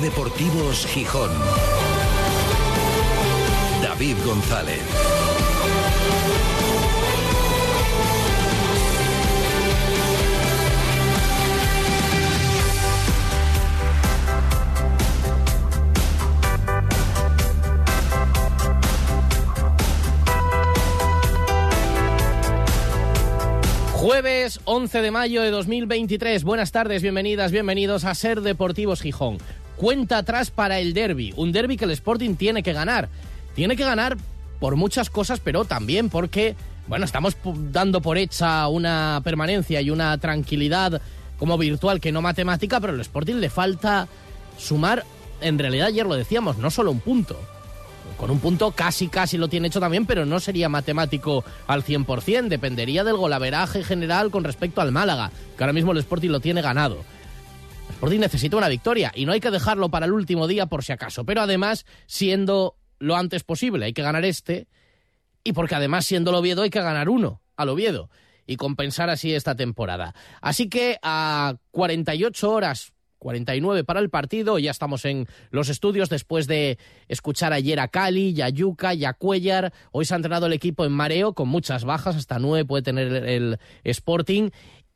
Deportivos Gijón. David González. Jueves 11 de mayo de 2023. Buenas tardes, bienvenidas, bienvenidos a Ser Deportivos Gijón. Cuenta atrás para el derby, un derby que el Sporting tiene que ganar. Tiene que ganar por muchas cosas, pero también porque, bueno, estamos dando por hecha una permanencia y una tranquilidad como virtual que no matemática, pero al Sporting le falta sumar, en realidad ayer lo decíamos, no solo un punto, con un punto casi casi lo tiene hecho también, pero no sería matemático al 100%, dependería del golaveraje general con respecto al Málaga, que ahora mismo el Sporting lo tiene ganado. Sporting necesita una victoria y no hay que dejarlo para el último día por si acaso, pero además siendo lo antes posible, hay que ganar este y porque además siendo el Oviedo hay que ganar uno al Oviedo y compensar así esta temporada. Así que a 48 horas 49 para el partido. Ya estamos en los estudios después de escuchar ayer a Cali, y a Yuca, y a Cuellar. Hoy se ha entrenado el equipo en mareo con muchas bajas, hasta nueve puede tener el Sporting.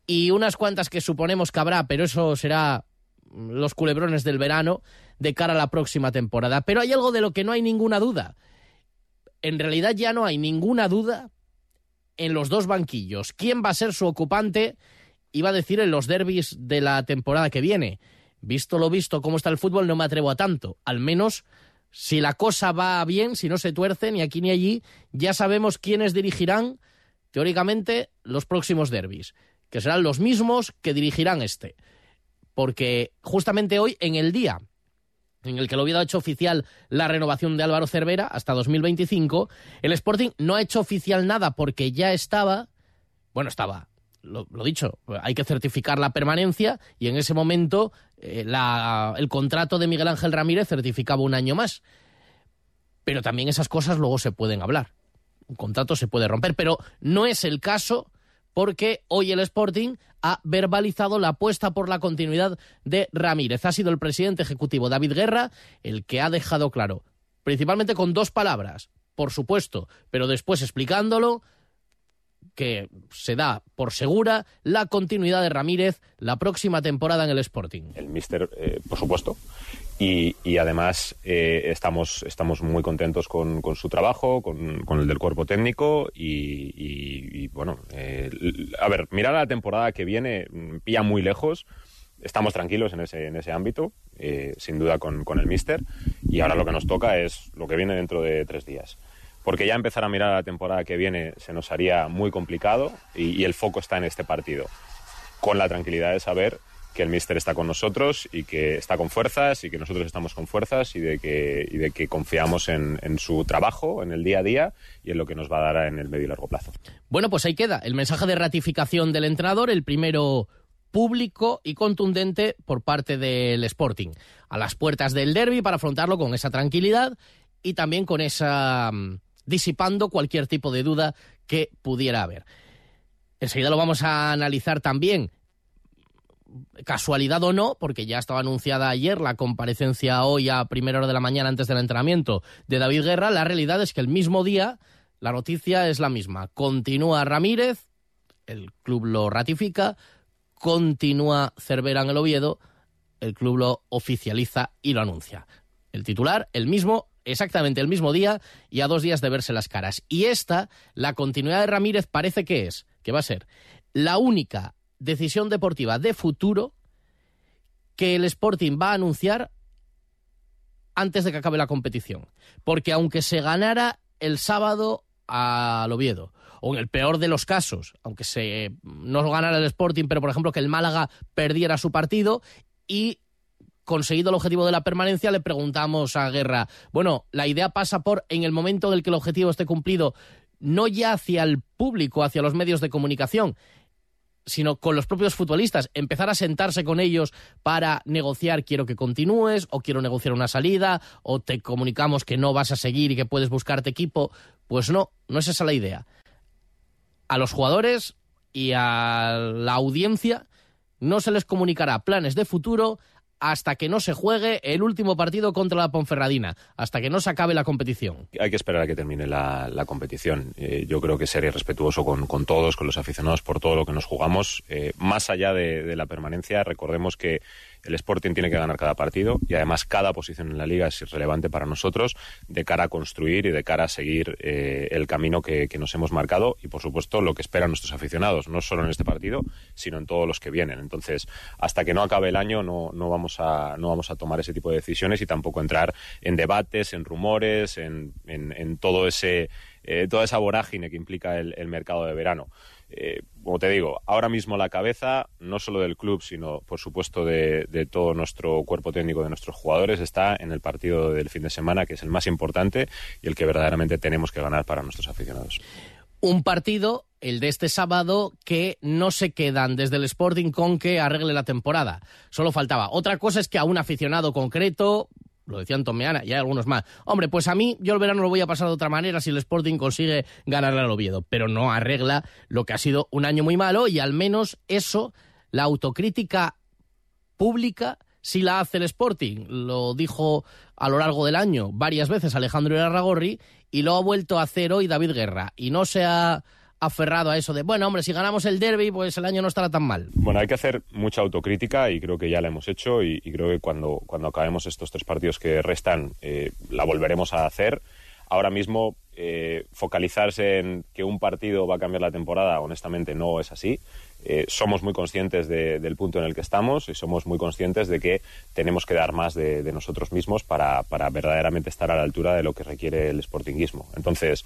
Y unas cuantas que suponemos que habrá, pero eso será los culebrones del verano de cara a la próxima temporada. Pero hay algo de lo que no hay ninguna duda. En realidad ya no hay ninguna duda en los dos banquillos. ¿Quién va a ser su ocupante? Iba a decir en los derbis de la temporada que viene visto lo visto, cómo está el fútbol, no me atrevo a tanto. Al menos, si la cosa va bien, si no se tuerce ni aquí ni allí, ya sabemos quiénes dirigirán, teóricamente, los próximos derbis, que serán los mismos que dirigirán este. Porque justamente hoy, en el día en el que lo hubiera hecho oficial la renovación de Álvaro Cervera hasta 2025, el Sporting no ha hecho oficial nada porque ya estaba, bueno, estaba, lo, dicho, hay que certificar la permanencia y en ese momento eh, el contrato de Miguel Ángel Ramírez certificaba un año más. Pero también esas cosas luego se pueden hablar. Un contrato se puede romper, pero no es el caso porque hoy el Sporting ha verbalizado la apuesta por la continuidad de Ramírez. Ha sido el presidente ejecutivo David Guerra el que ha dejado claro, principalmente con dos palabras, por supuesto, pero después explicándolo, que se da por segura la continuidad de Ramírez la próxima temporada en el Sporting. El míster, eh, por supuesto. Y, además eh, estamos, estamos muy contentos con, su trabajo, con, el del cuerpo técnico y, bueno, eh, a ver, mirar a la temporada que viene mm, pilla muy lejos. Estamos tranquilos en ese, en ese ámbito, sin duda con, con el míster. Y ahora lo que nos toca es lo que viene dentro de tres días porque ya empezar a mirar a la temporada que viene se nos haría muy complicado y, el foco está en este partido, con la tranquilidad de saber que el míster está con nosotros y que está con fuerzas y que nosotros estamos con fuerzas y de que, de que confiamos en, en, su trabajo, en el día a día y en lo que nos va a dar en el medio y largo plazo. Bueno, pues ahí queda el mensaje de ratificación del entrenador, el primero público y contundente por parte del Sporting, a las puertas del derby para afrontarlo con esa tranquilidad y también con esa mm, disipando cualquier tipo de duda que pudiera haber. Enseguida lo vamos a analizar también, casualidad o no, porque ya estaba anunciada ayer la comparecencia hoy a primera hora de la mañana antes del entrenamiento de David Guerra. La realidad es que el mismo día la noticia es la misma. Continúa Ramírez, el club lo ratifica, continúa Cervera en el Oviedo, el club lo oficializa y lo anuncia. El titular, el mismo, exactamente el mismo día y a dos días de verse las caras. Y esta, la continuidad de Ramírez parece que es, que va a ser la única decisión deportiva de futuro que el Sporting va a anunciar antes de que acabe la competición. Porque aunque se ganara el sábado al Oviedo, o en el peor de los casos, aunque se no ganara el Sporting, pero por ejemplo que el Málaga perdiera su partido y conseguido el objetivo de la permanencia, le preguntamos a Guerra, bueno, la idea pasa por, en el momento en el que el objetivo esté cumplido, no ya hacia el público, hacia los medios de comunicación, sino con los propios futbolistas, empezar a sentarse con ellos para negociar, quiero que continúes, o quiero negociar una salida, o te comunicamos que no vas a seguir y que puedes buscarte equipo. Pues no, no es esa la idea. A los jugadores y a la audiencia no se les comunicará planes de futuro hasta que no se juegue el último partido contra la Ponferradina, hasta que no se acabe la competición. Hay que esperar a que termine la, competición. Eh, yo creo que sería respetuoso con, todos, con los aficionados, por todo lo que nos jugamos. Eh, más allá de la permanencia, recordemos que el Sporting tiene que ganar cada partido y además cada posición en la liga es relevante para nosotros de cara a construir y de cara a seguir eh, el camino que, nos hemos marcado y por supuesto lo que esperan nuestros aficionados, no solo en este partido, sino en todos los que vienen. Entonces, hasta que no acabe el año no, no, vamos, a, no vamos a tomar ese tipo de decisiones y tampoco entrar en debates, en rumores, en, en, todo ese, eh, toda esa vorágine que implica el mercado de verano. Eh, como te digo, ahora mismo la cabeza, no solo del club, sino por supuesto de, todo nuestro cuerpo técnico, de nuestros jugadores, está en el partido del fin de semana, que es el más importante y el que verdaderamente tenemos que ganar para nuestros aficionados. Un partido, el de este sábado, que no se quedan desde el Sporting con que arregle la temporada. Solo faltaba. Otra cosa es que a un aficionado concreto, lo decía Tomeana y hay algunos más. Hombre, pues a mí yo el verano lo voy a pasar de otra manera si el Sporting consigue ganarle al Oviedo, pero no arregla lo que ha sido un año muy malo y al menos eso, la autocrítica pública, sí la hace el Sporting. Lo dijo a lo largo del año varias veces Alejandro Irarragorri y lo ha vuelto a hacer hoy David Guerra. Y no se ha aferrado a eso de, bueno, hombre, si ganamos el derby, pues el año no estará tan mal. Bueno, hay que hacer mucha autocrítica y creo que ya la hemos hecho y, creo que cuando, cuando acabemos estos tres partidos que restan, eh, la volveremos a hacer. Ahora mismo, eh, focalizarse en que un partido va a cambiar la temporada, honestamente no es así. Eh, somos muy conscientes del punto en el que estamos y somos muy conscientes de que tenemos que dar más de, nosotros mismos para, para, verdaderamente estar a la altura de lo que requiere el sportinguismo. Entonces,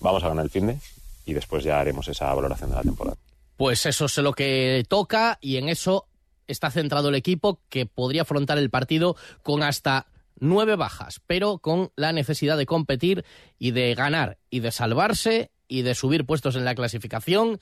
vamos a ganar el fin de y después ya haremos esa valoración de la temporada. Pues eso es lo que toca y en eso está centrado el equipo que podría afrontar el partido con hasta nueve bajas, pero con la necesidad de competir y de ganar y de salvarse y de subir puestos en la clasificación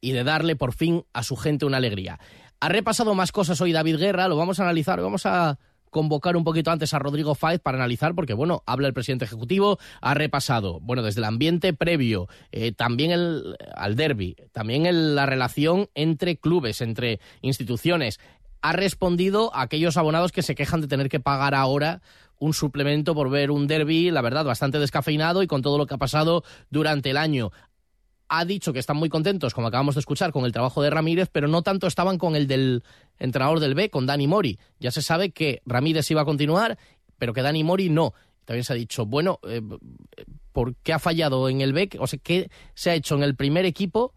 y de darle por fin a su gente una alegría. Ha repasado más cosas hoy David Guerra, lo vamos a analizar, vamos a convocar un poquito antes a Rodrigo Fáez para analizar, porque bueno, habla el presidente ejecutivo, ha repasado, bueno, desde el ambiente previo, eh, también el, al derby, también la relación entre clubes, entre instituciones. Ha respondido a aquellos abonados que se quejan de tener que pagar ahora un suplemento por ver un derby, la verdad, bastante descafeinado y con todo lo que ha pasado durante el año ha dicho que están muy contentos, como acabamos de escuchar, con el trabajo de Ramírez, pero no tanto estaban con el del entrenador del B, con Dani Mori. Ya se sabe que Ramírez iba a continuar, pero que Dani Mori no. También se ha dicho, bueno, eh, ¿por qué ha fallado en el B? O sea, ¿qué se ha hecho en el primer equipo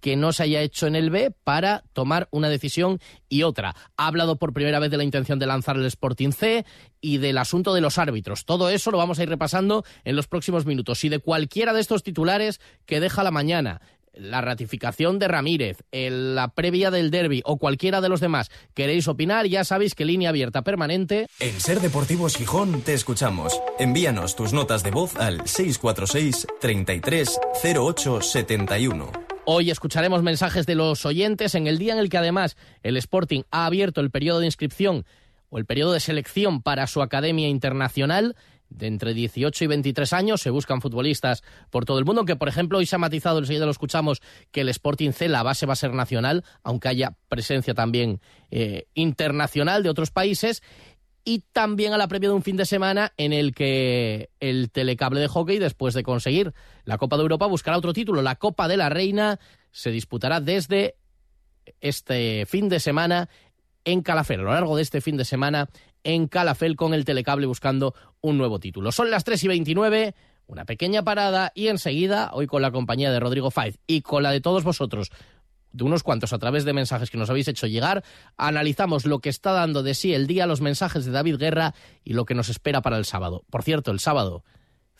que no se haya hecho en el B para tomar una decisión y otra. Ha hablado por primera vez de la intención de lanzar el Sporting C y del asunto de los árbitros. Todo eso lo vamos a ir repasando en los próximos minutos. Y de cualquiera de estos titulares que deja la mañana, la ratificación de Ramírez, la previa del derby o cualquiera de los demás queréis opinar, ya sabéis que línea abierta permanente. En Ser Deportivos Gijón te escuchamos. Envíanos tus notas de voz al 646 33 08 71. Hoy escucharemos mensajes de los oyentes en el día en el que además el Sporting ha abierto el periodo de inscripción o el periodo de selección para su academia internacional de entre 18 y 23 años. Se buscan futbolistas por todo el mundo, que por ejemplo hoy se ha matizado, enseguida lo escuchamos, que el Sporting C, la base va a ser nacional, aunque haya presencia también eh, internacional de otros países y también a la previa de un fin de semana en el que el telecable de hockey, después de conseguir la Copa de Europa, buscará otro título. La Copa de la Reina se disputará desde este fin de semana en Calafel, a lo largo de este fin de semana en Calafel con el telecable buscando un nuevo título. Son las 3 y 29, una pequeña parada y enseguida, hoy con la compañía de Rodrigo Faiz y con la de todos vosotros, de unos cuantos a través de mensajes que nos habéis hecho llegar, analizamos lo que está dando de sí el día, los mensajes de David Guerra y lo que nos espera para el sábado. Por cierto, el sábado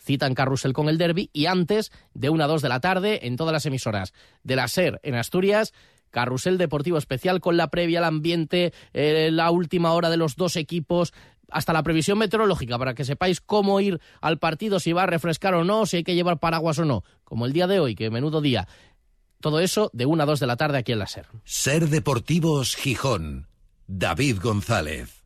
citan Carrusel con el derby y antes, de una a dos de la tarde, en todas las emisoras de la SER en Asturias, Carrusel Deportivo Especial con la previa, el ambiente, eh, la última hora de los dos equipos, hasta la previsión meteorológica para que sepáis cómo ir al partido, si va a refrescar o no, si hay que llevar paraguas o no, como el día de hoy, que menudo día. Todo eso de 1 a 2 de la tarde aquí en la SER. Ser Deportivos Gijón. David González.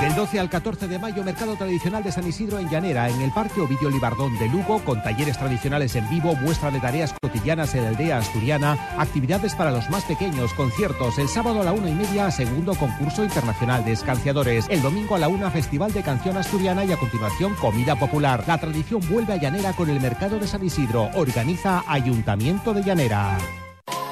Del 12 al 14 de mayo, Mercado Tradicional de San Isidro en Llanera, en el Parque Ovidio Libardón de Lugo, con talleres tradicionales en vivo, muestra de tareas cotidianas en la aldea asturiana, actividades para los más pequeños, conciertos. El sábado a la una y media, segundo concurso internacional de escanciadores. El domingo a la una, Festival de Canción Asturiana y a continuación, comida popular. La tradición vuelve a Llanera con el Mercado de San Isidro. Organiza Ayuntamiento de Llanera.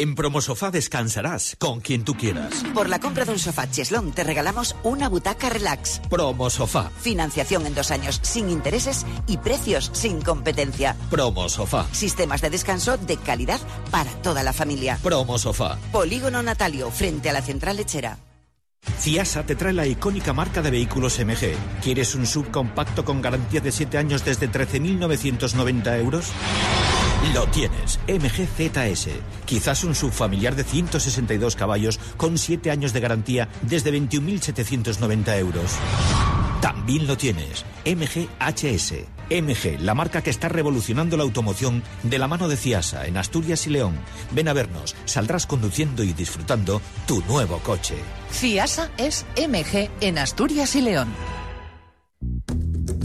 En Promosofá descansarás con quien tú quieras. Por la compra de un sofá Cheslón te regalamos una butaca relax. Promosofá. Financiación en dos años sin intereses y precios sin competencia. Promosofá. Sistemas de descanso de calidad para toda la familia. Promosofá. Polígono Natalio, frente a la central lechera. Ciasa te trae la icónica marca de vehículos MG. ¿Quieres un subcompacto con garantía de 7 años desde 13.990 euros? Lo tienes, MGZS. Quizás un subfamiliar de 162 caballos con 7 años de garantía desde 21.790 euros. También lo tienes, MGHS. MG, la marca que está revolucionando la automoción de la mano de Ciasa en Asturias y León. Ven a vernos, saldrás conduciendo y disfrutando tu nuevo coche. Ciasa es MG en Asturias y León.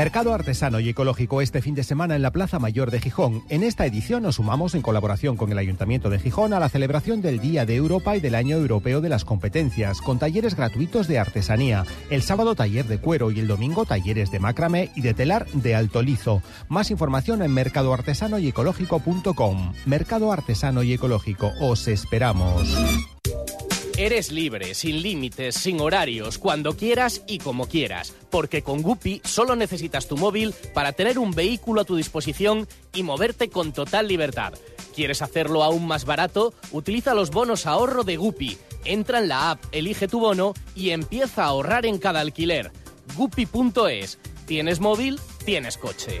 Mercado artesano y ecológico este fin de semana en la Plaza Mayor de Gijón. En esta edición nos sumamos en colaboración con el Ayuntamiento de Gijón a la celebración del Día de Europa y del Año Europeo de las Competencias, con talleres gratuitos de artesanía. El sábado taller de cuero y el domingo talleres de macramé y de telar de alto lizo. Más información en mercadoartesanoyecológico.com. Mercado Artesano y Ecológico. Os esperamos. Eres libre, sin límites, sin horarios, cuando quieras y como quieras, porque con Guppy solo necesitas tu móvil para tener un vehículo a tu disposición y moverte con total libertad. ¿Quieres hacerlo aún más barato? Utiliza los bonos ahorro de Guppy. Entra en la app, elige tu bono y empieza a ahorrar en cada alquiler. Guppy.es. ¿Tienes móvil? Tienes coche.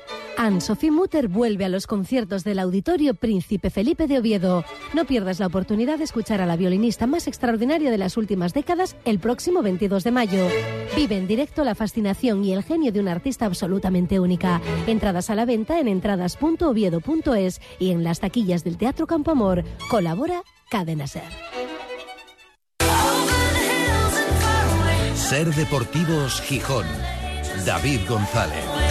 Anne-Sophie Mutter vuelve a los conciertos del Auditorio Príncipe Felipe de Oviedo. No pierdas la oportunidad de escuchar a la violinista más extraordinaria de las últimas décadas el próximo 22 de mayo. Vive en directo la fascinación y el genio de una artista absolutamente única. Entradas a la venta en entradas.oviedo.es y en las taquillas del Teatro Campo Amor. Colabora Cadena Ser. Ser Deportivos Gijón. David González.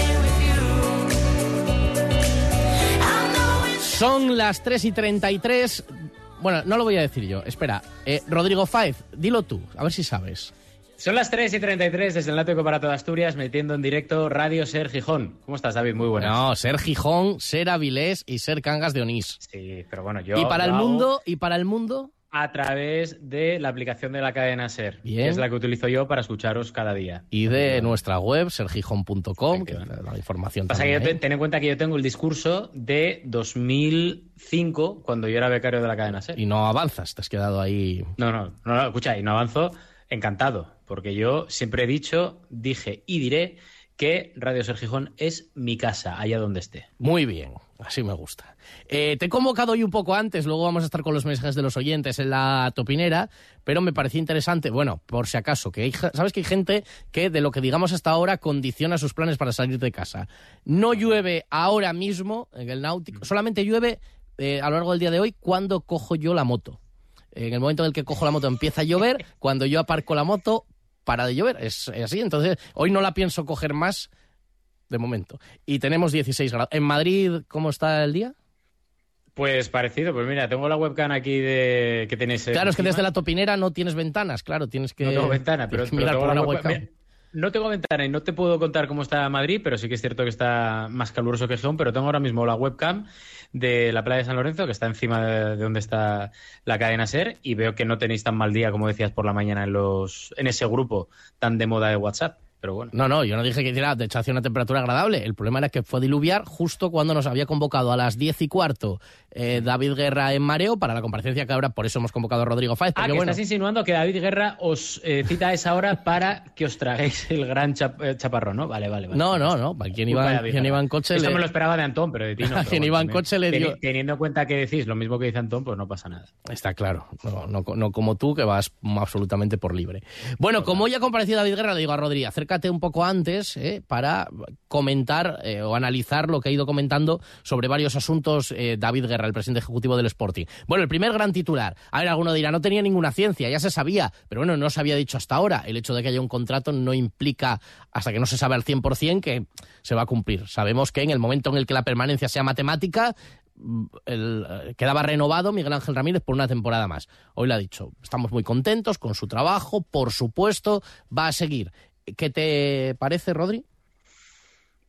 Son las 3 y 33. Bueno, no lo voy a decir yo. Espera. Eh, Rodrigo Faiz, dilo tú, a ver si sabes. Son las 3 y 33 desde el Náutico para toda Asturias, metiendo en directo Radio Ser Gijón. ¿Cómo estás, David? Muy buenas. No, Ser Gijón, Ser Avilés y Ser Cangas de Onís. Sí, pero bueno, yo. ¿Y para el hago mundo? ¿Y para el mundo? A través de la aplicación de la cadena Ser, Bien. que es la que utilizo yo para escucharos cada día. Y de nuestra web, sergijón.com, que la información Pasa que también yo ten en cuenta que yo tengo el discurso de 2005, cuando yo era becario de la cadena Ser. Y no avanzas, te has quedado ahí. No, no, no, no, escucha, y no avanzo encantado, porque yo siempre he dicho, dije y diré que Radio Ser Gijón es mi casa, allá donde esté. Muy bien, así me gusta. Eh, te he convocado hoy un poco antes, luego vamos a estar con los mensajes de los oyentes en la topinera, pero me parecía interesante, bueno, por si acaso, que hay, sabes que hay gente que de lo que digamos hasta ahora condiciona sus planes para salir de casa. No llueve ahora mismo en el náutico, solamente llueve eh, a lo largo del día de hoy cuando cojo yo la moto. En el momento en el que cojo la moto empieza a llover, cuando yo aparco la moto para de llover, es, es así. Entonces, hoy no la pienso coger más de momento. Y tenemos 16 grados. ¿En Madrid cómo está el día? Pues parecido, pues mira, tengo la webcam aquí de que tenéis. Claro, es que desde la topinera no tienes ventanas, claro, tienes que. No tengo ventana, pero, que mirar tengo por la webcam. webcam. No tengo ventana y no te puedo contar cómo está Madrid, pero sí que es cierto que está más caluroso que Gijón, pero tengo ahora mismo la webcam de la playa de San Lorenzo, que está encima de, de donde está la cadena SER, y veo que no tenéis tan mal día como decías por la mañana en los en ese grupo tan de moda de WhatsApp. Pero bueno. No, no, yo no dije que hiciera, de hecho hacía una temperatura agradable. El problema era que fue diluviar justo cuando nos había convocado a las diez y cuarto eh, David Guerra en mareo para la comparecencia que ahora por eso hemos convocado a Rodrigo Fáez. Ah, que bueno, estás insinuando que David Guerra os eh, cita a esa hora para que os traguéis el gran chap- eh, chaparrón, ¿no? Vale, vale, vale. No, no, no. Quien iba, David quien iba en coche. Esto le- me lo esperaba de Antón, pero de ti no. A quien bueno, iba en coche le dio- Teni- Teniendo en cuenta que decís lo mismo que dice Antón, pues no pasa nada. Está claro, no, no, no como tú, que vas absolutamente por libre. Bueno, como ya ha comparecido David Guerra, le digo a Rodri, acércate un poco antes eh, para comentar eh, o analizar lo que ha ido comentando sobre varios asuntos eh, David Guerra, el presidente ejecutivo del Sporting. Bueno, el primer gran titular. A ver, alguno dirá, no tenía ninguna ciencia, ya se sabía, pero bueno, no se había dicho hasta ahora. El hecho de que haya un contrato no implica, hasta que no se sabe al 100%, que se va a cumplir. Sabemos que en el momento en el que la permanencia sea matemática, el, eh, quedaba renovado Miguel Ángel Ramírez por una temporada más. Hoy lo ha dicho, estamos muy contentos con su trabajo, por supuesto, va a seguir. ¿Qué te parece, Rodri?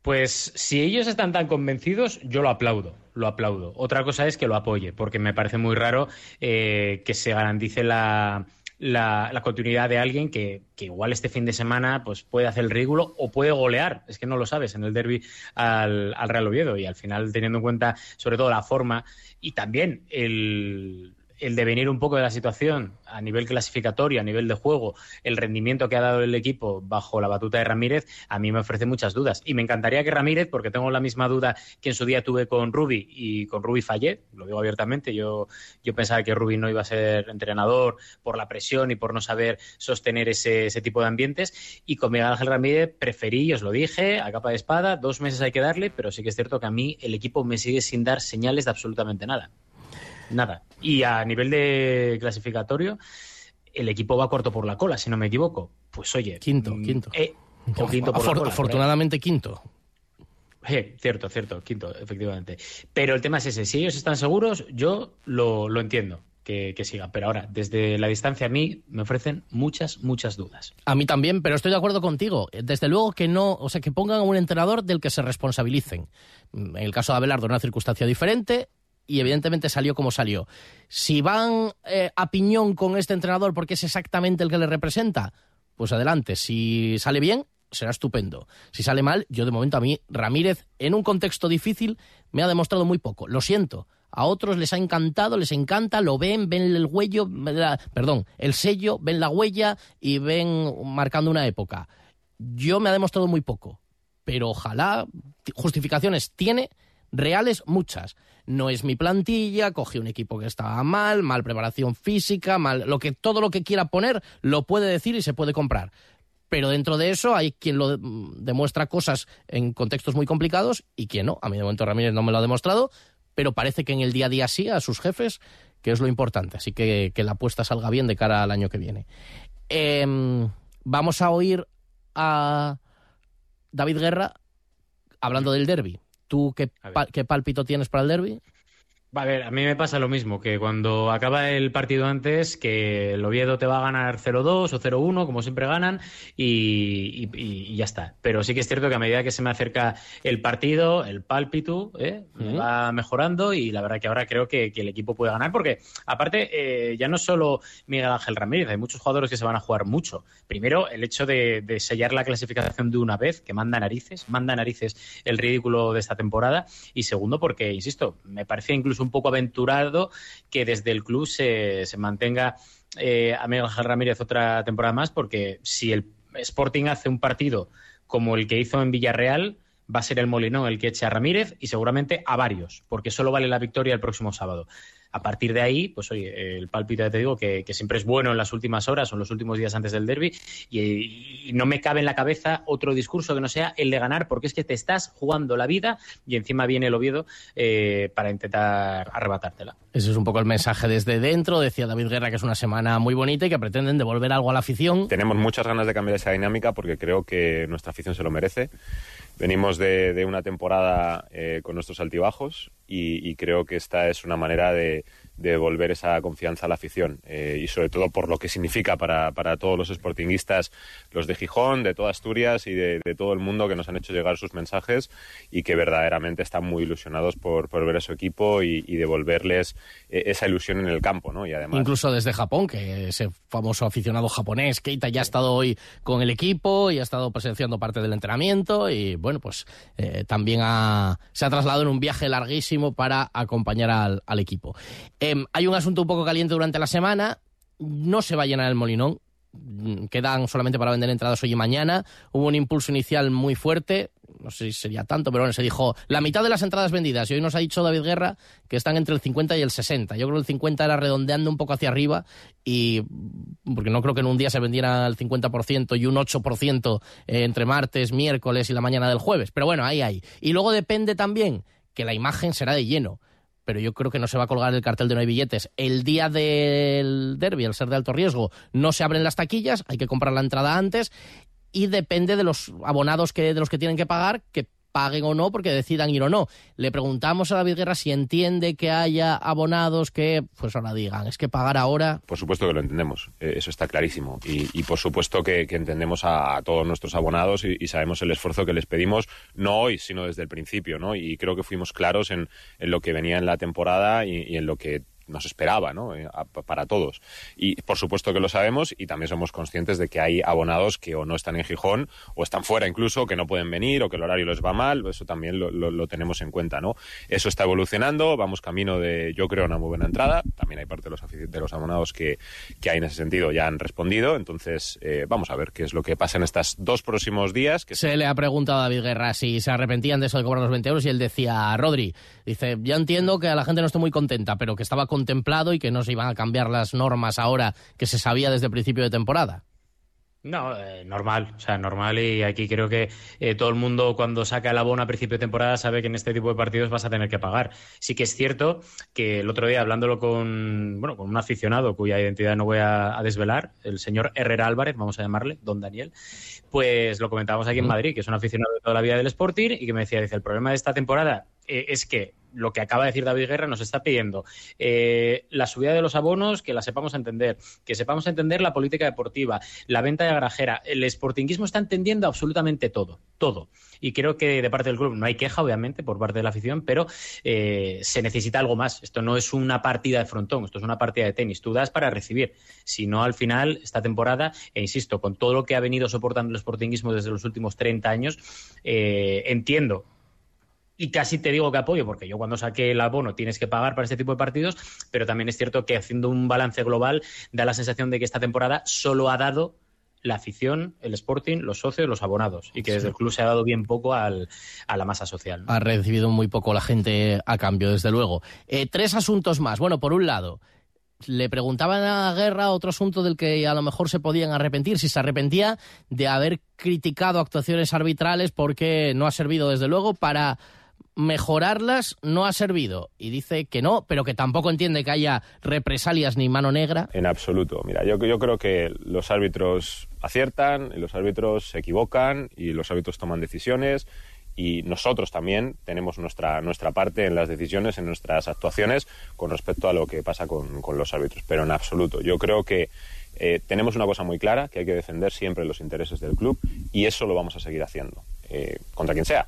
Pues si ellos están tan convencidos, yo lo aplaudo, lo aplaudo. Otra cosa es que lo apoye, porque me parece muy raro eh, que se garantice la, la, continuidad de alguien que, que igual este fin de semana pues puede hacer el ridículo o puede golear, es que no lo sabes, en el derby al, al Real Oviedo. Y al final, teniendo en cuenta sobre todo la forma y también el, el devenir un poco de la situación a nivel clasificatorio, a nivel de juego, el rendimiento que ha dado el equipo bajo la batuta de Ramírez, a mí me ofrece muchas dudas. Y me encantaría que Ramírez, porque tengo la misma duda que en su día tuve con Rubi y con Rubi fallé, lo digo abiertamente, yo, yo pensaba que Rubi no iba a ser entrenador por la presión y por no saber sostener ese, ese tipo de ambientes. Y con Miguel Ángel Ramírez preferí, os lo dije, a capa de espada, dos meses hay que darle, pero sí que es cierto que a mí el equipo me sigue sin dar señales de absolutamente nada. Nada. Y a nivel de clasificatorio, el equipo va corto por la cola, si no me equivoco. Pues oye. Quinto, mm, quinto. eh, o quinto por la cola, afortunadamente quinto. Eh, cierto, cierto, quinto, efectivamente. Pero el tema es ese. Si ellos están seguros, yo lo, lo entiendo que, que sigan. Pero ahora, desde la distancia a mí, me ofrecen muchas, muchas dudas. A mí también, pero estoy de acuerdo contigo. Desde luego que no, o sea, que pongan a un entrenador del que se responsabilicen. En el caso de Abelardo, una circunstancia diferente y evidentemente salió como salió. Si van eh, a piñón con este entrenador porque es exactamente el que le representa, pues adelante. Si sale bien, será estupendo. Si sale mal, yo de momento a mí, Ramírez, en un contexto difícil, me ha demostrado muy poco. Lo siento. A otros les ha encantado, les encanta, lo ven, ven el huello, perdón, el sello, ven la huella y ven marcando una época. Yo me ha demostrado muy poco, pero ojalá justificaciones tiene reales muchas. No es mi plantilla, cogí un equipo que estaba mal, mal preparación física, mal lo que todo lo que quiera poner lo puede decir y se puede comprar. Pero dentro de eso hay quien lo demuestra cosas en contextos muy complicados y quien no. A mí de momento Ramírez no me lo ha demostrado, pero parece que en el día a día sí, a sus jefes, que es lo importante. Así que que la apuesta salga bien de cara al año que viene. Em, vamos a oír a David Guerra hablando del derby. ¿Tú qué, qué pálpito tienes para el derby? A ver, a mí me pasa lo mismo, que cuando acaba el partido antes, que el Oviedo te va a ganar 0-2 o 0-1, como siempre ganan, y, y- y ya está. Pero sí que es cierto que a medida que se me acerca el partido, el pálpito ¿eh? va mejorando y la verdad que ahora creo que, que el equipo puede ganar, porque aparte eh, ya no solo Miguel Ángel Ramírez, hay muchos jugadores que se van a jugar mucho. Primero, el hecho de, de sellar la clasificación de una vez, que manda narices, manda narices el ridículo de esta temporada, y segundo, porque, insisto, me parece incluso un poco aventurado que desde el club se, se mantenga eh, a Miguel Ramírez otra temporada más, porque si el Sporting hace un partido como el que hizo en Villarreal, va a ser el Molinón el que eche a Ramírez y seguramente a varios, porque solo vale la victoria el próximo sábado. A partir de ahí, pues oye, el pálpito, ya te digo, que, que siempre es bueno en las últimas horas o en los últimos días antes del derby y, y no me cabe en la cabeza otro discurso que no sea el de ganar, porque es que te estás jugando la vida y encima viene el Oviedo eh, para intentar arrebatártela. Ese es un poco el mensaje desde dentro. Decía David Guerra que es una semana muy bonita y que pretenden devolver algo a la afición. Tenemos muchas ganas de cambiar esa dinámica porque creo que nuestra afición se lo merece. Venimos de, una temporada eh, con nuestros altibajos y, creo que esta es una manera de, devolver esa confianza a la afición eh, y sobre todo por lo que significa para, para, todos los sportinguistas, los de Gijón, de toda Asturias y de, todo el mundo que nos han hecho llegar sus mensajes y que verdaderamente están muy ilusionados por, por ver a su equipo y, devolverles eh, esa ilusión en el campo, ¿no? Y además incluso desde Japón, que ese famoso aficionado japonés Keita ya ha estado hoy con el equipo y ha estado presenciando parte del entrenamiento y bueno pues eh, también se ha trasladado en un viaje larguísimo para acompañar al, al equipo. Em, hay un asunto un poco caliente durante la semana. No se va a llenar el Molinón. Mm, quedan solamente para vender entradas hoy y mañana. Hubo un impulso inicial muy fuerte. No sé si sería tanto, pero bueno, se dijo la mitad de las entradas vendidas. Y hoy nos ha dicho David Guerra que están entre el 50 y el 60. Yo creo que el 50 era redondeando un poco hacia arriba. Y porque no creo que en un día se vendiera el 50% y un 8% entre martes, miércoles y la mañana del jueves. Pero bueno, ahí hay. Y luego depende también que la imagen será de lleno pero yo creo que no se va a colgar el cartel de no hay billetes. El día del derby, al ser de alto riesgo, no se abren las taquillas, hay que comprar la entrada antes y depende de los abonados que, de los que tienen que pagar, que paguen o no porque decidan ir o no. Le preguntamos a David Guerra si entiende que haya abonados que, pues ahora digan, es que pagar ahora. Por supuesto que lo entendemos, eh, eso está clarísimo. Y, por supuesto que, entendemos a, todos nuestros abonados y, sabemos el esfuerzo que les pedimos, no hoy, sino desde el principio, ¿no? Y creo que fuimos claros en, lo que venía en la temporada y en lo que nos esperaba, ¿no? Eh, para todos. Y por supuesto que lo sabemos y también somos conscientes de que hay abonados que o no están en Gijón o están fuera incluso, que no pueden venir o que el horario les va mal, eso también lo, tenemos en cuenta, ¿no? Eso está evolucionando, vamos camino de, yo creo, una muy buena entrada. También hay parte de los, abonados que, que hay en ese sentido ya han respondido, entonces eh, vamos a ver qué es lo que pasa en estos dos próximos días. Que se le ha preguntado a David Guerra si se arrepentían de eso de cobrar los 20 euros y él decía, Rodri, dice, ya entiendo que a la gente no esté muy contenta, pero que estaba con contemplado y que no se iban a cambiar las normas ahora que se sabía desde principio de temporada. No, eh, normal, o sea, normal y aquí creo que eh, todo el mundo cuando saca el abono a principio de temporada sabe que en este tipo de partidos vas a tener que pagar. Sí que es cierto que el otro día hablándolo con, bueno, con un aficionado cuya identidad no voy a, desvelar, el señor Herrera Álvarez, vamos a llamarle, don Daniel, pues lo comentábamos aquí en Madrid, que es un aficionado de toda la vida del Sporting y que me decía, dice, el problema de esta temporada eh, es que lo que acaba de decir David Guerra nos está pidiendo eh, la subida de los abonos, que la sepamos entender, que sepamos entender la política deportiva, la venta de grajera. El sportinguismo está entendiendo absolutamente todo, todo. Y creo que de parte del club no hay queja, obviamente, por parte de la afición, pero eh, se necesita algo más. Esto no es una partida de frontón, esto es una partida de tenis. Tú das para recibir. Si no, al final, esta temporada, e insisto, con todo lo que ha venido soportando el sportinguismo desde los últimos 30 años, eh, entiendo y casi te digo que apoyo, porque yo cuando saqué el abono tienes que pagar para este tipo de partidos, pero también es cierto que haciendo un balance global da la sensación de que esta temporada solo ha dado la afición, el Sporting, los socios, los abonados, y que desde el club se ha dado bien poco a la masa social. Ha recibido muy poco la gente a cambio, desde luego. Eh, tres asuntos más. Bueno, por un lado, le preguntaban a Guerra otro asunto del que a lo mejor se podían arrepentir, si se arrepentía de haber criticado actuaciones arbitrales porque no ha servido, desde luego, para mejorarlas no ha servido. Y dice que no, pero que tampoco entiende que haya represalias ni mano negra. En absoluto. Mira, yo, yo creo que los árbitros aciertan, los árbitros se equivocan y los árbitros toman decisiones y nosotros también tenemos nuestra, nuestra parte en las decisiones, en nuestras actuaciones con respecto a lo que pasa con, con los árbitros. Pero en absoluto. Yo creo que eh, tenemos una cosa muy clara, que hay que defender siempre los intereses del club y eso lo vamos a seguir haciendo, eh, contra quien sea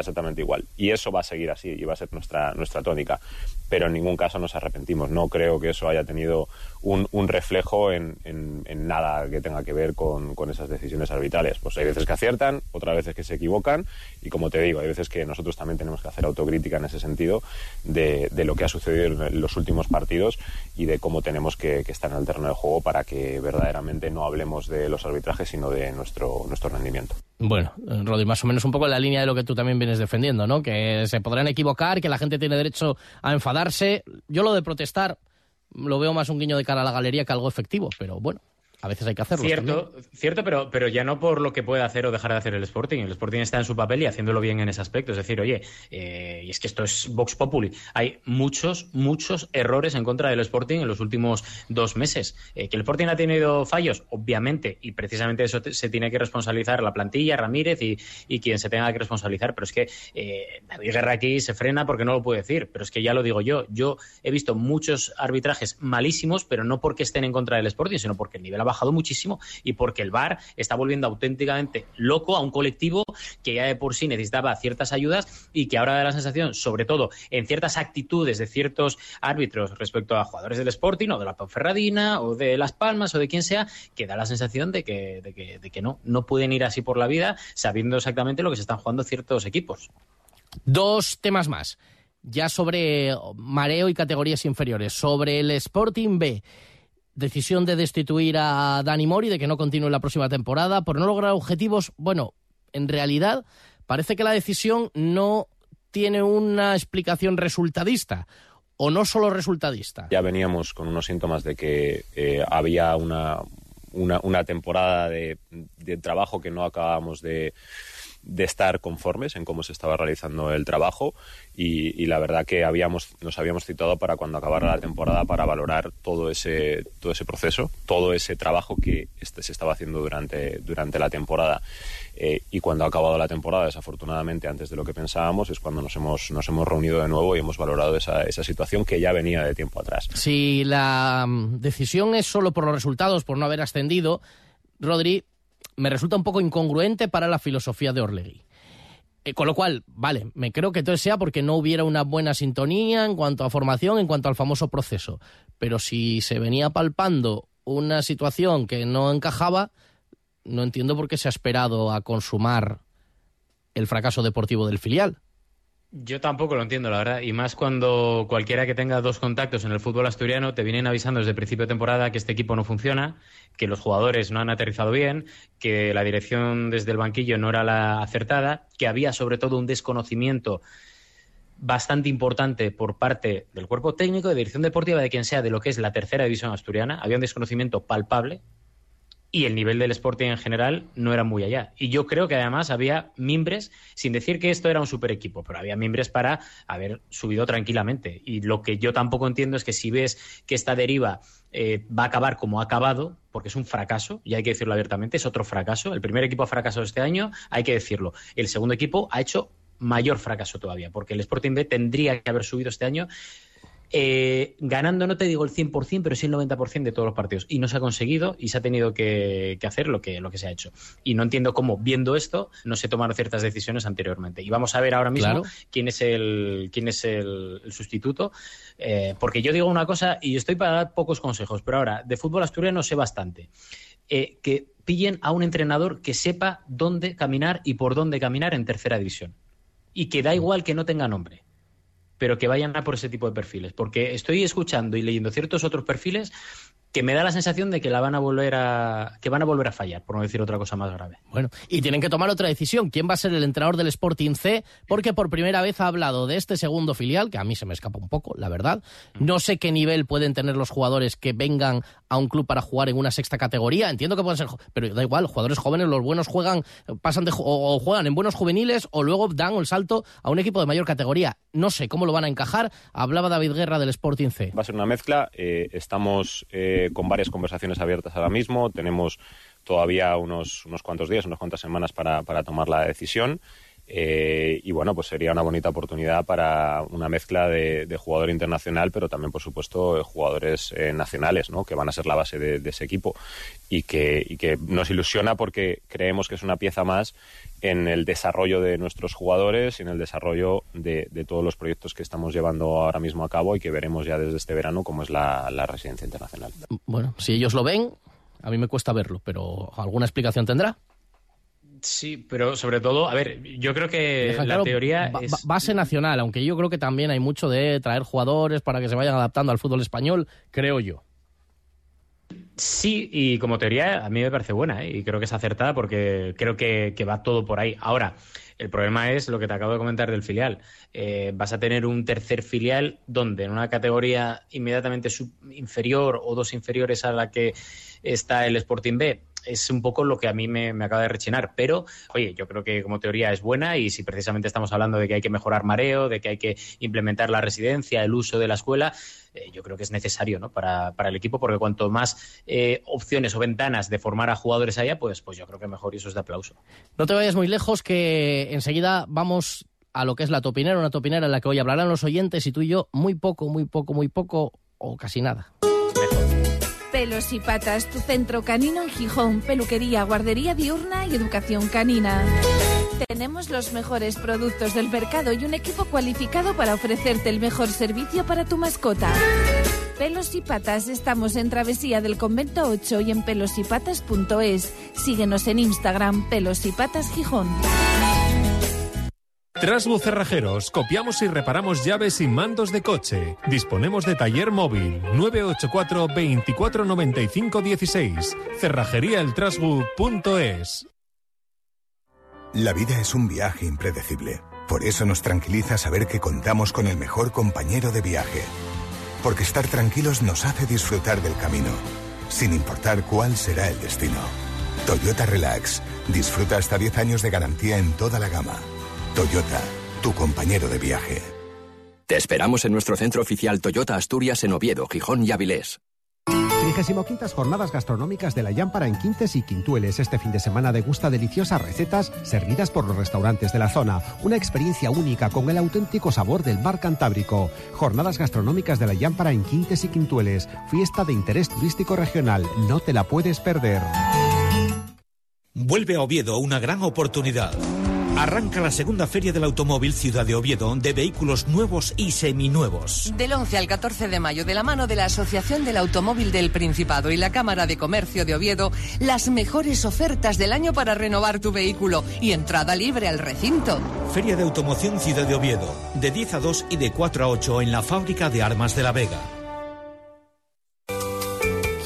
exactamente igual. Y eso va a seguir así y va a ser nuestra, nuestra tónica. Pero en ningún caso nos arrepentimos. No creo que eso haya tenido un, un reflejo en, en, nada que tenga que ver con, con, esas decisiones arbitrales. Pues hay veces que aciertan, otras veces que se equivocan. Y como te digo, hay veces que nosotros también tenemos que hacer autocrítica en ese sentido de, de lo que ha sucedido en los últimos partidos y de cómo tenemos que, que, estar en el terreno de juego para que verdaderamente no hablemos de los arbitrajes, sino de nuestro, nuestro rendimiento. Bueno, Rodri, más o menos un poco en la línea de lo que tú también vienes defendiendo, ¿no? Que se podrán equivocar, que la gente tiene derecho a enfadarse. Yo lo de protestar lo veo más un guiño de cara a la galería que algo efectivo, pero bueno, a veces hay que hacerlo. Cierto, cierto pero, pero ya no por lo que puede hacer o dejar de hacer el Sporting. El Sporting está en su papel y haciéndolo bien en ese aspecto. Es decir, oye, eh, y es que esto es Vox Populi. Hay muchos, muchos errores en contra del Sporting en los últimos dos meses. Eh, ¿Que el Sporting ha tenido fallos? Obviamente, y precisamente eso se tiene que responsabilizar la plantilla, Ramírez y, y, quien se tenga que responsabilizar. Pero es que eh, David Guerra aquí se frena porque no lo puede decir. Pero es que ya lo digo yo. Yo he visto muchos arbitrajes malísimos, pero no porque estén en contra del Sporting, sino porque el nivel ha bajado muchísimo y porque el VAR está volviendo auténticamente loco a un colectivo que ya de por sí necesitaba ciertas ayudas y que ahora da la sensación, sobre todo en ciertas actitudes de ciertos árbitros respecto a jugadores del Sporting o de la Ponferradina o de Las Palmas o de quien sea, que da la sensación de que, de que, de que no, no pueden ir así por la vida sabiendo exactamente lo que se están jugando ciertos equipos. Dos temas más ya sobre mareo y categorías inferiores, sobre el Sporting B decisión de destituir a Dani Mori, de que no continúe la próxima temporada, por no lograr objetivos. Bueno, en realidad parece que la decisión no tiene una explicación resultadista o no solo resultadista. Ya veníamos con unos síntomas de que eh, había una, una, temporada de, de trabajo que no acabábamos de de estar conformes en cómo se estaba realizando el trabajo y, la verdad que habíamos, nos habíamos citado para cuando acabara la temporada para valorar todo ese, todo ese proceso, todo ese trabajo que este se estaba haciendo durante, durante la temporada. Eh, y cuando ha acabado la temporada, desafortunadamente, antes de lo que pensábamos, es cuando nos hemos, nos hemos reunido de nuevo y hemos valorado esa, esa situación que ya venía de tiempo atrás. Si la mm, decisión es solo por los resultados, por no haber ascendido, Rodri, me resulta un poco incongruente para la filosofía de Orlegui. Eh, con lo cual, vale, me creo que todo sea porque no hubiera una buena sintonía en cuanto a formación, en cuanto al famoso proceso. Pero si se venía palpando una situación que no encajaba, no entiendo por qué se ha esperado a consumar el fracaso deportivo del filial. Yo tampoco lo entiendo, la verdad. Y más cuando cualquiera que tenga dos contactos en el fútbol asturiano te vienen avisando desde principio de temporada que este equipo no funciona, que los jugadores no han aterrizado bien, que la dirección desde el banquillo no era la acertada, que había sobre todo un desconocimiento bastante importante por parte del cuerpo técnico, de dirección deportiva, de quien sea, de lo que es la tercera división asturiana. Había un desconocimiento palpable y el nivel del Sporting en general no era muy allá. Y yo creo que además había mimbres, sin decir que esto era un super equipo, pero había mimbres para haber subido tranquilamente. Y lo que yo tampoco entiendo es que si ves que esta deriva eh, va a acabar como ha acabado, porque es un fracaso, y hay que decirlo abiertamente, es otro fracaso. El primer equipo ha fracasado este año, hay que decirlo. El segundo equipo ha hecho mayor fracaso todavía, porque el Sporting B tendría que haber subido este año eh, ganando, no te digo el 100%, pero sí el 90% de todos los partidos. Y no se ha conseguido y se ha tenido que, hacer lo que, lo que se ha hecho. Y no entiendo cómo, viendo esto, no se tomaron ciertas decisiones anteriormente. Y vamos a ver ahora mismo quién es el, quién es el, sustituto. Eh, porque yo digo una cosa y estoy para dar pocos consejos, pero ahora, de fútbol asturiano sé bastante. Eh, que pillen a un entrenador que sepa dónde caminar y por dónde caminar en tercera división. Y que da igual que no tenga nombre pero que vayan a por ese tipo de perfiles. Porque estoy escuchando y leyendo ciertos otros perfiles que me da la sensación de que la van a volver a que van a volver a fallar, por no decir otra cosa más grave. Bueno, y tienen que tomar otra decisión. ¿Quién va a ser el entrenador del Sporting C? Porque por primera vez ha hablado de este segundo filial, que a mí se me escapa un poco, la verdad. No sé qué nivel pueden tener los jugadores que vengan a un club para jugar en una sexta categoría. Entiendo que pueden ser, pero da igual, jugadores jóvenes, los buenos juegan, pasan de o juegan en buenos juveniles o luego dan el salto a un equipo de mayor categoría. No sé cómo lo van a encajar. Hablaba David Guerra del Sporting C. Va a ser una mezcla. Eh, estamos eh, con varias conversaciones abiertas ahora mismo. Tenemos todavía unos, unos cuantos días, unas cuantas semanas para, para tomar la decisión. Eh, y bueno, pues sería una bonita oportunidad para una mezcla de, jugador internacional, pero también, por supuesto, jugadores eh, nacionales, ¿no? que van a ser la base de, ese equipo y que, nos ilusiona porque creemos que es una pieza más en el desarrollo de nuestros jugadores y en el desarrollo de, todos los proyectos que estamos llevando ahora mismo a cabo y que veremos ya desde este verano, como es la, la residencia internacional. Bueno, si ellos lo ven, a mí me cuesta verlo, pero ¿alguna explicación tendrá? Sí, pero sobre todo, a ver, yo creo que la teoría es... Base nacional, aunque yo creo que también hay mucho de traer jugadores para que se vayan adaptando al fútbol español, creo yo. Sí, y como teoría a mí me parece buena ¿eh? y creo que es acertada porque creo que, va todo por ahí. Ahora, el problema es lo que te acabo de comentar del filial. Eh, vas a tener un tercer filial donde en una categoría inmediatamente inferior o dos inferiores a la que está el Sporting B es un poco lo que a mí me, acaba de rechinar. Pero, oye, yo creo que como teoría es buena y si precisamente estamos hablando de que hay que mejorar mareo, de que hay que implementar la residencia, el uso de la escuela, eh, yo creo que es necesario ¿no? para, para el equipo porque cuanto más eh, opciones o ventanas de formar a jugadores haya, pues, pues yo creo que mejor y eso es de aplauso. No te vayas muy lejos que enseguida vamos a lo que es la topinera, una topinera en la que hoy hablarán los oyentes y tú y yo muy poco, muy poco, muy poco o casi nada. Pelos y Patas, tu centro canino en Gijón, peluquería, guardería diurna y educación canina. Tenemos los mejores productos del mercado y un equipo cualificado para ofrecerte el mejor servicio para tu mascota. Pelos y Patas, estamos en Travesía del Convento 8 y en pelosypatas.es. Síguenos en Instagram, Pelos y Patas Gijón. Trasbu Cerrajeros, copiamos y reparamos llaves y mandos de coche. Disponemos de taller móvil 984 24 95 16. Cerrajeríaeltrasbu.es. La vida es un viaje impredecible. Por eso nos tranquiliza saber que contamos con el mejor compañero de viaje. Porque estar tranquilos nos hace disfrutar del camino, sin importar cuál será el destino. Toyota Relax. Disfruta hasta 10 años de garantía en toda la gama. Toyota, tu compañero de viaje. Te esperamos en nuestro centro oficial Toyota Asturias en Oviedo, Gijón y Avilés. 35 jornadas gastronómicas de la Llámpara en Quintes y Quintueles. Este fin de semana degusta deliciosas recetas servidas por los restaurantes de la zona. Una experiencia única con el auténtico sabor del mar Cantábrico. Jornadas gastronómicas de la Llámpara en Quintes y Quintueles. Fiesta de interés turístico regional. No te la puedes perder. Vuelve a Oviedo una gran oportunidad. Arranca la segunda feria del automóvil Ciudad de Oviedo de vehículos nuevos y seminuevos. Del 11 al 14 de mayo, de la mano de la Asociación del Automóvil del Principado y la Cámara de Comercio de Oviedo, las mejores ofertas del año para renovar tu vehículo y entrada libre al recinto. Feria de Automoción Ciudad de Oviedo, de 10 a 2 y de 4 a 8 en la fábrica de armas de la Vega.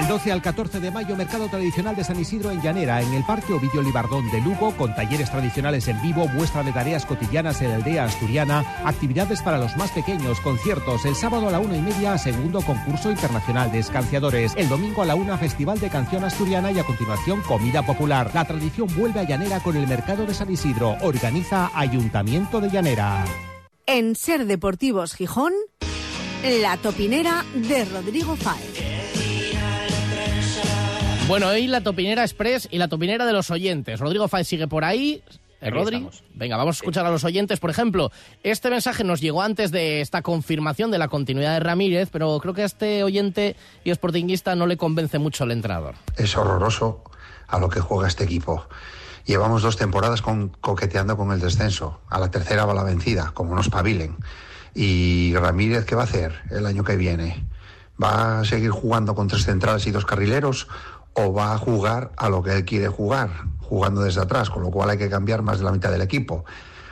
Del 12 al 14 de mayo, Mercado Tradicional de San Isidro en Llanera, en el Parque Ovidio Libardón de Lugo, con talleres tradicionales en vivo, muestra de tareas cotidianas en la aldea asturiana, actividades para los más pequeños, conciertos. El sábado a la una y media, segundo concurso internacional de escanciadores. El domingo a la una, Festival de Canción Asturiana y a continuación, comida popular. La tradición vuelve a Llanera con el Mercado de San Isidro. Organiza Ayuntamiento de Llanera. En Ser Deportivos Gijón, la topinera de Rodrigo Fáez. Bueno, hoy la Topinera Express y la Topinera de los oyentes. Rodrigo Fáez sigue por ahí. ¿Eh, Rodri? Venga, vamos a escuchar a los oyentes. Por ejemplo, este mensaje nos llegó antes de esta confirmación de la continuidad de Ramírez, pero creo que a este oyente y sportinguista no le convence mucho el entrenador. Es horroroso a lo que juega este equipo. Llevamos dos temporadas con, coqueteando con el descenso. A la tercera va la vencida, como nos pavilen. ¿Y Ramírez qué va a hacer el año que viene? ¿Va a seguir jugando con tres centrales y dos carrileros? O va a jugar a lo que él quiere jugar, jugando desde atrás, con lo cual hay que cambiar más de la mitad del equipo.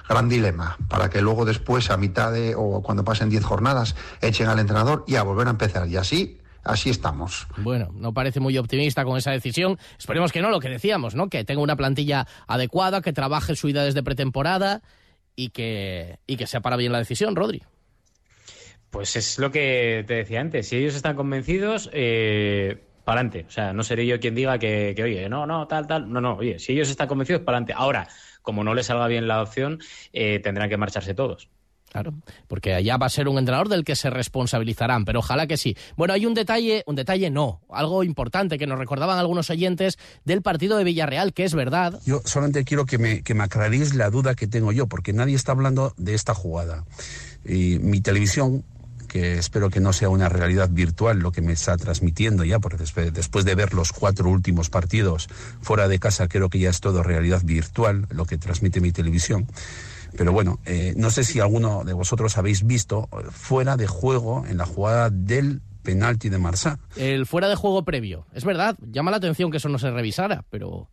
Gran dilema, para que luego después, a mitad de, o cuando pasen 10 jornadas, echen al entrenador y a volver a empezar. Y así así estamos. Bueno, no parece muy optimista con esa decisión. Esperemos que no, lo que decíamos, ¿no? Que tenga una plantilla adecuada, que trabaje su idea desde pretemporada y que, y que sea para bien la decisión, Rodri. Pues es lo que te decía antes. Si ellos están convencidos, eh, para adelante. O sea, no seré yo quien diga que, oye, no, no, tal, tal. No, no, oye, si ellos están convencidos, para adelante. Ahora, como no les salga bien la opción, eh, tendrán que marcharse todos. Claro, porque allá va a ser un entrenador del que se responsabilizarán, pero ojalá que sí. Bueno, hay un detalle, un detalle no, algo importante que nos recordaban algunos oyentes del partido de Villarreal, que es verdad. Yo solamente quiero que me, que me aclaréis la duda que tengo yo, porque nadie está hablando de esta jugada. Y mi televisión que espero que no sea una realidad virtual lo que me está transmitiendo ya, porque después, de ver los cuatro últimos partidos fuera de casa, creo que ya es todo realidad virtual lo que transmite mi televisión. Pero bueno, eh, no sé si alguno de vosotros habéis visto eh, fuera de juego en la jugada del penalti de Marsá. El fuera de juego previo. Es verdad, llama la atención que eso no se revisara, pero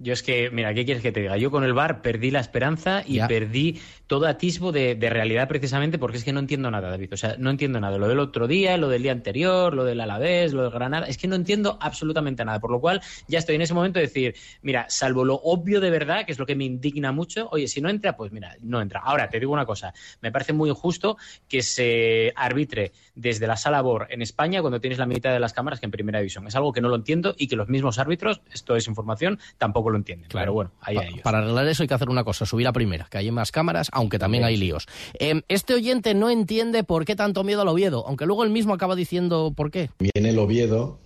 yo es que, mira, ¿qué quieres que te diga? Yo con el bar perdí la esperanza y perdí todo atisbo de, realidad precisamente porque es que no entiendo nada, David. O sea, no entiendo nada. Lo del otro día, lo del día anterior, lo del Alavés, lo del Granada. Es que no entiendo absolutamente nada. Por lo cual ya estoy en ese momento de decir, mira, salvo lo obvio de verdad, que es lo que me indigna mucho, oye, si no entra, pues mira, no entra. Ahora, te digo una cosa. Me parece muy injusto que se arbitre desde la sala BOR en España cuando tienes la mitad de las cámaras que en primera división. Es algo que no lo entiendo y que los mismos árbitros, esto es información, tampoco lo entienden. Claro. Pero bueno, ahí ellos. Para arreglar eso hay que hacer una cosa, subir a primera, que hay más cámaras, aunque también hay líos. Em, este oyente no entiende por qué tanto miedo al Oviedo, aunque luego él mismo acaba diciendo por qué. Viene el Oviedo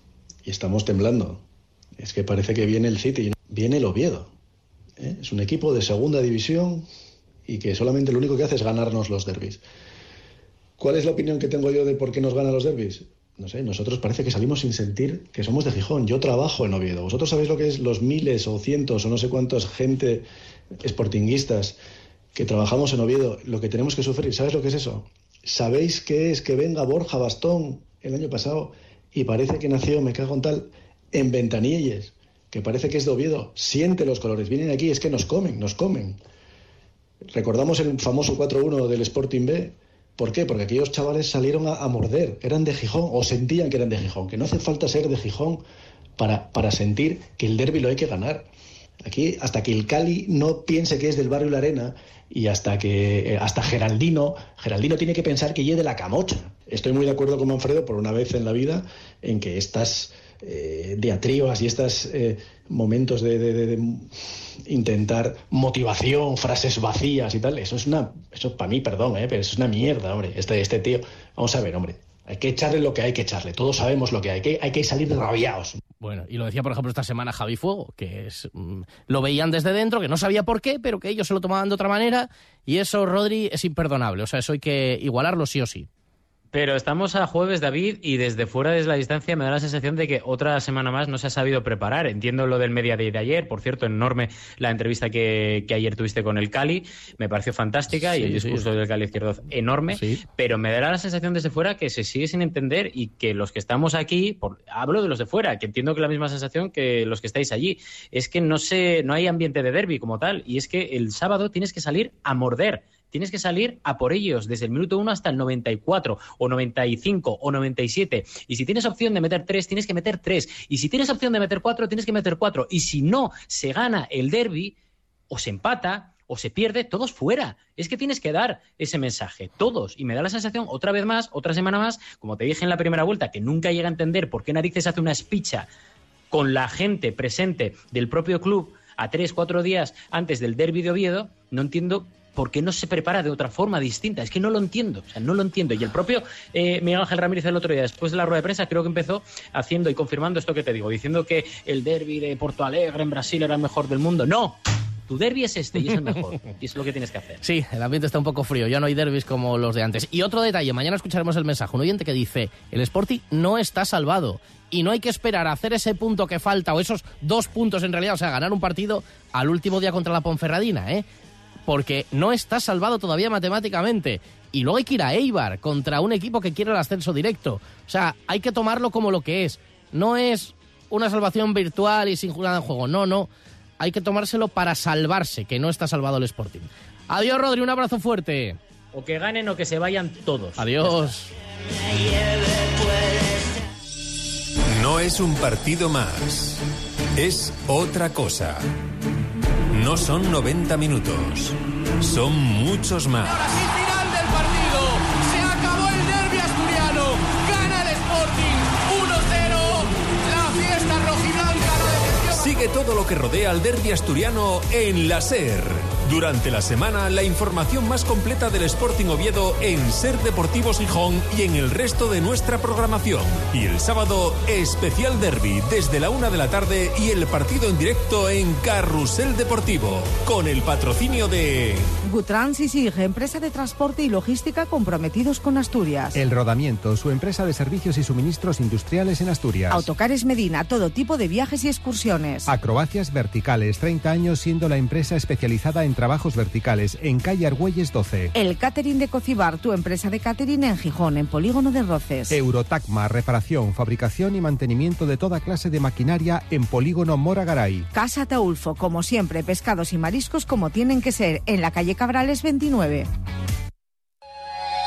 y estamos temblando. Es que parece que viene el City. Viene el Oviedo. ¿eh? Es un equipo de segunda división y que solamente lo único que hace es ganarnos los derbis. ¿Cuál es la opinión que tengo yo de por qué nos ganan los derbis? No sé, nosotros parece que salimos sin sentir que somos de Gijón. Yo trabajo en Oviedo. ¿Vosotros sabéis lo que es los miles o cientos o no sé cuántos gente sportinguistas que trabajamos en Oviedo? Lo que tenemos que sufrir, ¿sabes lo que es eso? ¿Sabéis qué es que venga Borja Bastón el año pasado y parece que nació, me cago en tal, en Ventanilles, que parece que es de Oviedo? Siente los colores, vienen aquí, es que nos comen, nos comen. Recordamos el famoso 4-1 del Sporting B ¿Por qué? Porque aquellos chavales salieron a, morder, eran de Gijón o sentían que eran de Gijón, que no hace falta ser de Gijón para, para sentir que el derby lo hay que ganar. Aquí, hasta que el Cali no piense que es del barrio La Arena y hasta que eh, hasta Geraldino, Geraldino tiene que pensar que es de la camocha. Estoy muy de acuerdo con Manfredo por una vez en la vida en que estas eh, diatribas y estos eh, momentos de, intentar motivación, frases vacías y tal, eso es una, eso para mí, perdón, eh, pero es una mierda, hombre, este, este tío. Vamos a ver, hombre, hay que echarle lo que hay que echarle, todos sabemos lo que hay, que, hay que salir rabiados. Bueno, y lo decía, por ejemplo, esta semana Javi Fuego, que es, mm, lo veían desde dentro, que no sabía por qué, pero que ellos se lo tomaban de otra manera, y eso, Rodri, es imperdonable. O sea, eso hay que igualarlo sí o sí. Pero estamos a jueves, David, y desde fuera, desde la distancia, me da la sensación de que otra semana más no se ha sabido preparar. Entiendo lo del media de ayer, por cierto, enorme la entrevista que, ayer tuviste con el Cali, me pareció fantástica y el discurso del Cali izquierdo enorme, pero me da la sensación desde fuera que se sigue sin entender y que los que estamos aquí, hablo de los de fuera, que entiendo que la misma sensación que los que estáis allí, es que no, se, no hay ambiente de derby como tal, y es que el sábado tienes que salir a morder tienes que salir a por ellos desde el minuto 1 hasta el 94 o 95 o 97. Y si tienes opción de meter 3, tienes que meter 3. Y si tienes opción de meter 4, tienes que meter 4. Y si no se gana el derby o se empata o se pierde, todos fuera. Es que tienes que dar ese mensaje, todos. Y me da la sensación, otra vez más, otra semana más, como te dije en la primera vuelta, que nunca llega a entender por qué narices hace una espicha con la gente presente del propio club a tres, cuatro días antes del derby de Oviedo, no entiendo ¿por qué no se prepara de otra forma distinta? Es que no lo entiendo, o sea, no lo entiendo. Y el propio eh, Miguel Ángel Ramírez el otro día, después de la rueda de prensa, creo que empezó haciendo y confirmando esto que te digo, diciendo que el derby de Porto Alegre en Brasil era el mejor del mundo. No, tu derby es este y es el mejor. y es lo que tienes que hacer. Sí, el ambiente está un poco frío. Ya no hay derbis como los de antes. Y otro detalle, mañana escucharemos el mensaje. Un oyente que dice, el Sporting no está salvado. Y no hay que esperar a hacer ese punto que falta, o esos dos puntos en realidad, o sea, ganar un partido al último día contra la Ponferradina, ¿eh? Porque no está salvado todavía matemáticamente. Y luego hay que ir a Eibar contra un equipo que quiere el ascenso directo. O sea, hay que tomarlo como lo que es. No es una salvación virtual y sin jugar en juego. No, no. Hay que tomárselo para salvarse, que no está salvado el Sporting. Adiós, Rodri, un abrazo fuerte. O que ganen o que se vayan todos. Adiós. No es un partido más. Es otra cosa. No son 90 minutos, son muchos más. Sigue todo lo que rodea al derbi asturiano en la SER. Durante la semana, la información más completa del Sporting Oviedo en Ser Deportivos Gijón y en el resto de nuestra programación. Y el sábado, especial derby desde la una de la tarde y el partido en directo en Carrusel Deportivo, con el patrocinio de. Gutrans y Sig, empresa de transporte y logística comprometidos con Asturias. El Rodamiento, su empresa de servicios y suministros industriales en Asturias. Autocares Medina, todo tipo de viajes y excursiones. Acrobacias Verticales, 30 años siendo la empresa especializada en trabajos verticales en calle Argüelles 12. El catering de Cocibar, tu empresa de catering en Gijón, en Polígono de Roces. Eurotacma, reparación, fabricación y mantenimiento de toda clase de maquinaria en Polígono Moragaray. Casa Taulfo, como siempre, pescados y mariscos como tienen que ser, en la calle Cabrales 29.